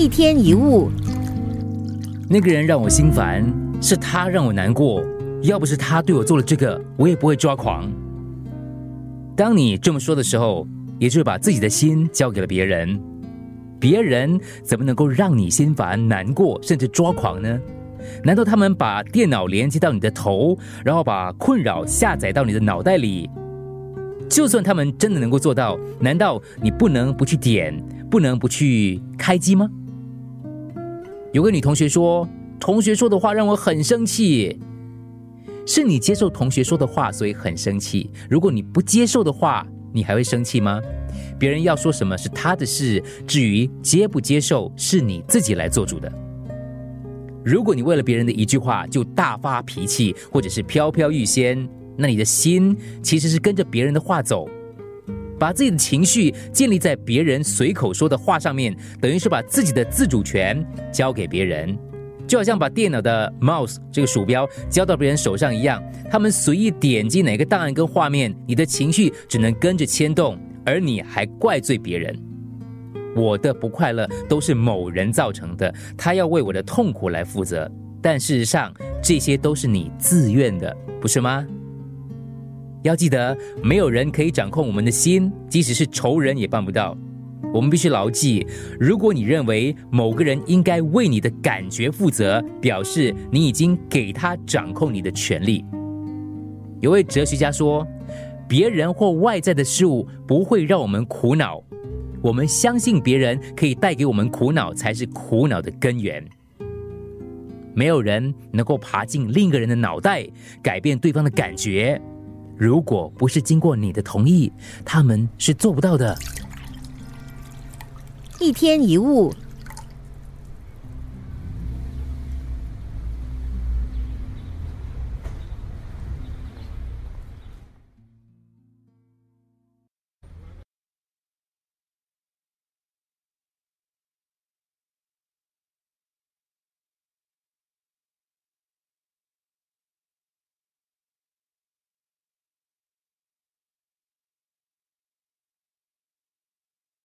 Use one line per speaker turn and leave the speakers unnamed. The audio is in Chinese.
一天一物，
那个人让我心烦，是他让我难过。要不是他对我做了这个，我也不会抓狂。当你这么说的时候，也就是把自己的心交给了别人。别人怎么能够让你心烦、难过，甚至抓狂呢？难道他们把电脑连接到你的头，然后把困扰下载到你的脑袋里？就算他们真的能够做到，难道你不能不去点，不能不去开机吗？有个女同学说：“同学说的话让我很生气。”是你接受同学说的话，所以很生气。如果你不接受的话，你还会生气吗？别人要说什么是他的事，至于接不接受，是你自己来做主的。如果你为了别人的一句话就大发脾气，或者是飘飘欲仙，那你的心其实是跟着别人的话走，把自己的情绪建立在别人随口说的话上面，等于是把自己的自主权交给别人。就好像把电脑的 mouse 这个鼠标交到别人手上一样，他们随意点击哪个档案跟画面，你的情绪只能跟着牵动，而你还怪罪别人。我的不快乐都是某人造成的，他要为我的痛苦来负责。但事实上，这些都是你自愿的，不是吗？要记得，没有人可以掌控我们的心，即使是仇人也办不到。我们必须牢记：如果你认为某个人应该为你的感觉负责，表示你已经给他掌控你的权利。有位哲学家说：“别人或外在的事物不会让我们苦恼，我们相信别人可以带给我们苦恼，才是苦恼的根源。没有人能够爬进另一个人的脑袋，改变对方的感觉。如果不是经过你的同意，他们是做不到的。”
一天一物。